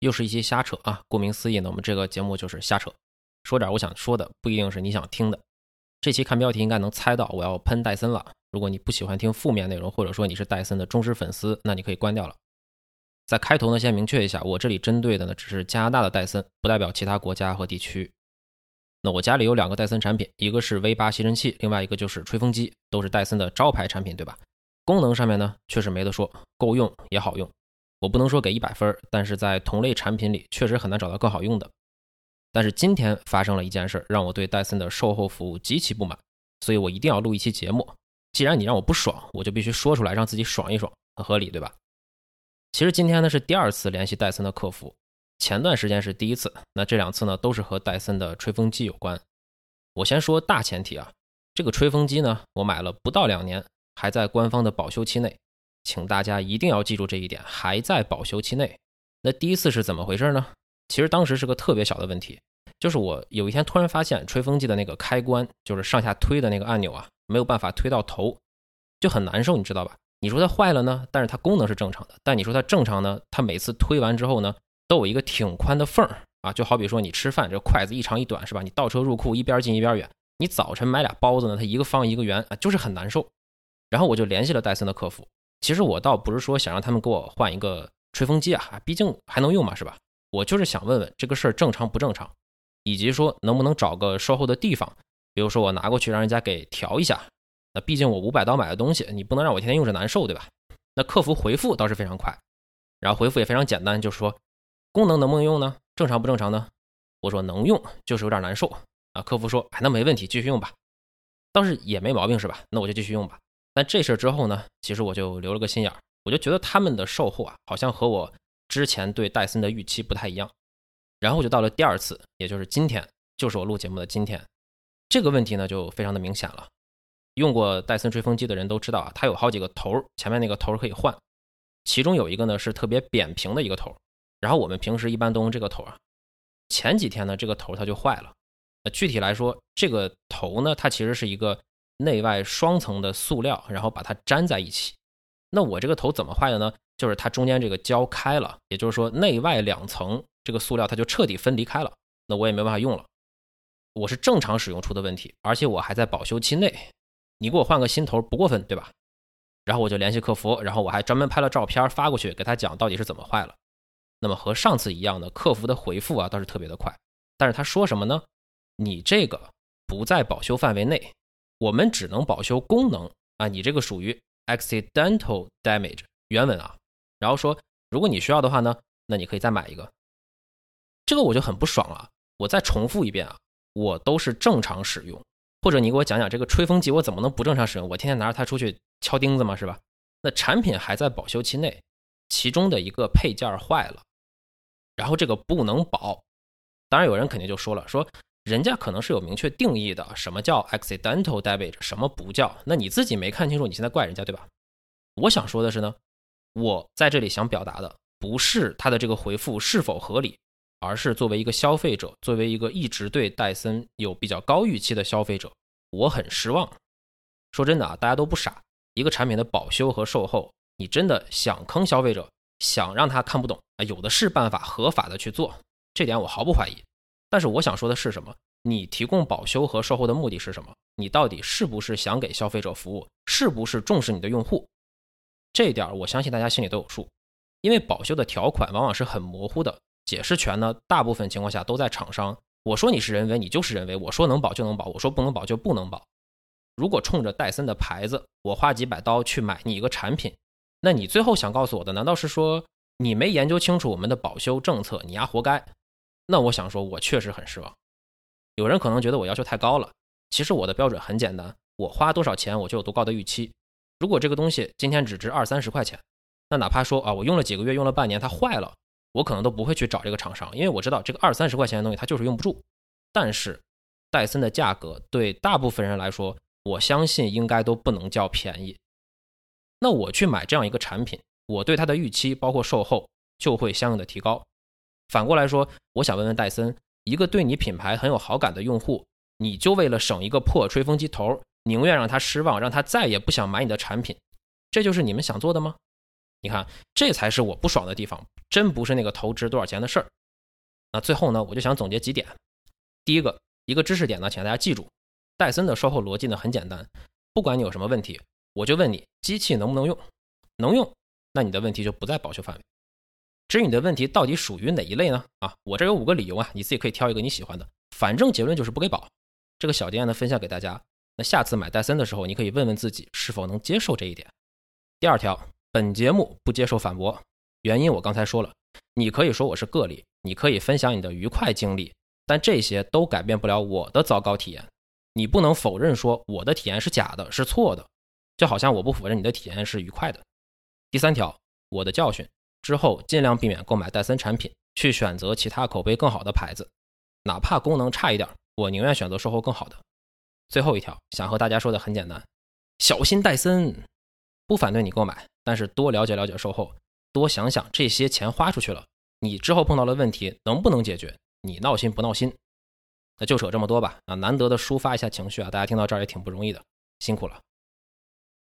又是一些瞎扯啊。顾名思义呢，我们这个节目就是瞎扯，说点我想说的，不一定是你想听的。这期看标题应该能猜到我要喷戴森了。如果你不喜欢听负面内容，或者说你是戴森的忠实粉丝，那你可以关掉了。在开头呢，先明确一下，我这里针对的呢只是加拿大的戴森，不代表其他国家和地区。那我家里有两个戴森产品，一个是 V 八吸尘器，另外一个就是吹风机，都是戴森的招牌产品，对吧？功能上面呢，确实没得说，够用也好用。我不能说给一百分，但是在同类产品里，确实很难找到更好用的。但是今天发生了一件事，让我对戴森的售后服务极其不满，所以我一定要录一期节目。既然你让我不爽，我就必须说出来，让自己爽一爽，很合理，对吧？其实今天呢是第二次联系戴森的客服。前段时间是第一次，那这两次呢都是和戴森的吹风机有关。我先说大前提啊，这个吹风机呢我买了不到两年，还在官方的保修期内，请大家一定要记住这一点，还在保修期内。那第一次是怎么回事呢？其实当时是个特别小的问题，就是我有一天突然发现吹风机的那个开关，就是上下推的那个按钮啊，没有办法推到头，就很难受，你知道吧？你说它坏了呢，但是它功能是正常的，但你说它正常呢，它每次推完之后呢？都有一个挺宽的缝儿啊，就好比说你吃饭，这筷子一长一短是吧？你倒车入库一边近一边远。你早晨买俩包子呢，它一个方一个圆啊，就是很难受。然后我就联系了戴森的客服。其实我倒不是说想让他们给我换一个吹风机啊，毕竟还能用嘛，是吧？我就是想问问这个事儿正常不正常，以及说能不能找个售后的地方，比如说我拿过去让人家给调一下。那毕竟我五百刀买的东西，你不能让我天天用着难受，对吧？那客服回复倒是非常快，然后回复也非常简单，就是说。功能能不能用呢？正常不正常呢？我说能用，就是有点难受啊。客服说，哎，那没问题，继续用吧。倒是也没毛病是吧？那我就继续用吧。但这事之后呢，其实我就留了个心眼儿，我就觉得他们的售后啊，好像和我之前对戴森的预期不太一样。然后就到了第二次，也就是今天，就是我录节目的今天，这个问题呢就非常的明显了。用过戴森吹风机的人都知道啊，它有好几个头，前面那个头可以换，其中有一个呢是特别扁平的一个头。然后我们平时一般都用这个头啊，前几天呢，这个头它就坏了。那具体来说，这个头呢，它其实是一个内外双层的塑料，然后把它粘在一起。那我这个头怎么坏的呢？就是它中间这个胶开了，也就是说内外两层这个塑料它就彻底分离开了。那我也没办法用了。我是正常使用出的问题，而且我还在保修期内。你给我换个新头不过分对吧？然后我就联系客服，然后我还专门拍了照片发过去给他讲到底是怎么坏了。那么和上次一样的，客服的回复啊倒是特别的快，但是他说什么呢？你这个不在保修范围内，我们只能保修功能啊，你这个属于 accidental damage 原文啊。然后说，如果你需要的话呢，那你可以再买一个。这个我就很不爽了。我再重复一遍啊，我都是正常使用，或者你给我讲讲这个吹风机我怎么能不正常使用？我天天拿着它出去敲钉子嘛？是吧？那产品还在保修期内，其中的一个配件坏了。然后这个不能保，当然有人肯定就说了，说人家可能是有明确定义的，什么叫 accidental damage，什么不叫？那你自己没看清楚，你现在怪人家对吧？我想说的是呢，我在这里想表达的不是他的这个回复是否合理，而是作为一个消费者，作为一个一直对戴森有比较高预期的消费者，我很失望。说真的啊，大家都不傻，一个产品的保修和售后，你真的想坑消费者？想让他看不懂啊，有的是办法合法的去做，这点我毫不怀疑。但是我想说的是什么？你提供保修和售后的目的是什么？你到底是不是想给消费者服务？是不是重视你的用户？这一点我相信大家心里都有数。因为保修的条款往往是很模糊的，解释权呢，大部分情况下都在厂商。我说你是人为，你就是人为；我说能保就能保，我说不能保就不能保。如果冲着戴森的牌子，我花几百刀去买你一个产品。那你最后想告诉我的，难道是说你没研究清楚我们的保修政策，你丫活该？那我想说，我确实很失望。有人可能觉得我要求太高了，其实我的标准很简单，我花多少钱我就有多高的预期。如果这个东西今天只值二三十块钱，那哪怕说啊，我用了几个月，用了半年，它坏了，我可能都不会去找这个厂商，因为我知道这个二三十块钱的东西它就是用不住。但是戴森的价格对大部分人来说，我相信应该都不能叫便宜。那我去买这样一个产品，我对它的预期包括售后就会相应的提高。反过来说，我想问问戴森，一个对你品牌很有好感的用户，你就为了省一个破吹风机头，宁愿让他失望，让他再也不想买你的产品，这就是你们想做的吗？你看，这才是我不爽的地方，真不是那个投值多少钱的事儿。那最后呢，我就想总结几点。第一个，一个知识点呢，请大家记住，戴森的售后逻辑呢很简单，不管你有什么问题，我就问你机器能不能用，能用，那你的问题就不在保修范围。至于你的问题到底属于哪一类呢？啊，我这有五个理由啊，你自己可以挑一个你喜欢的，反正结论就是不给保。这个小经验呢分享给大家，那下次买戴森的时候，你可以问问自己是否能接受这一点。第二条。本节目不接受反驳，原因我刚才说了。你可以说我是个例，你可以分享你的愉快经历，但这些都改变不了我的糟糕体验。你不能否认说我的体验是假的，是错的，就好像我不否认你的体验是愉快的。第三条，我的教训之后尽量避免购买戴森产品，去选择其他口碑更好的牌子，哪怕功能差一点，我宁愿选择售后更好的。最后一条，想和大家说的很简单，小心戴森，不反对你购买。但是多了解了解售后，多想想这些钱花出去了，你之后碰到了问题能不能解决？你闹心不闹心？那就扯这么多吧。啊，难得的抒发一下情绪啊，大家听到这儿也挺不容易的，辛苦了。